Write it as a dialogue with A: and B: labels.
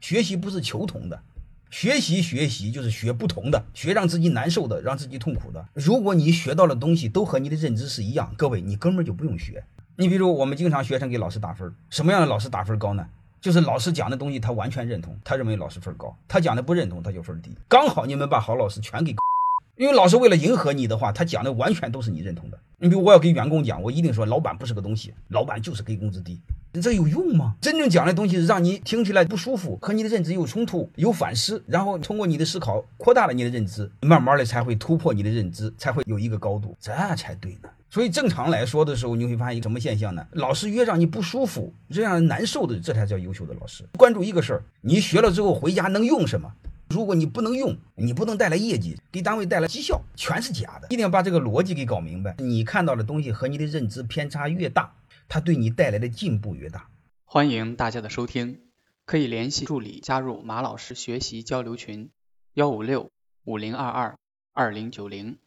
A: 学习不是求同的，学习学习就是学不同的，学让自己难受的，让自己痛苦的。如果你学到的东西都和你的认知是一样，各位你根本就不用学。你比如我们经常学生给老师打分，什么样的老师打分高呢？就是老师讲的东西他完全认同，他认为老师分高；他讲的不认同，他就分低。刚好你们把好老师全给。因为老师为了迎合你的话，他讲的完全都是你认同的。你比如我要给员工讲，我一定说老板不是个东西，老板就是给工资低，这有用吗？真正讲的东西是让你听起来不舒服，和你的认知有冲突、有反思，然后通过你的思考扩大了你的认知，慢慢的才会突破你的认知，才会有一个高度，这才对呢。所以正常来说的时候，你会发现一个什么现象呢？老师越让你不舒服、越让人难受的，这才叫优秀的老师。关注一个事儿，你学了之后回家能用什么？如果你不能用，你不能带来业绩，给单位带来绩效，全是假的。一定要把这个逻辑给搞明白。你看到的东西和你的认知偏差越大，它对你带来的进步越大。
B: 欢迎大家的收听，可以联系助理加入马老师学习交流群：幺五六五零二二二零九零。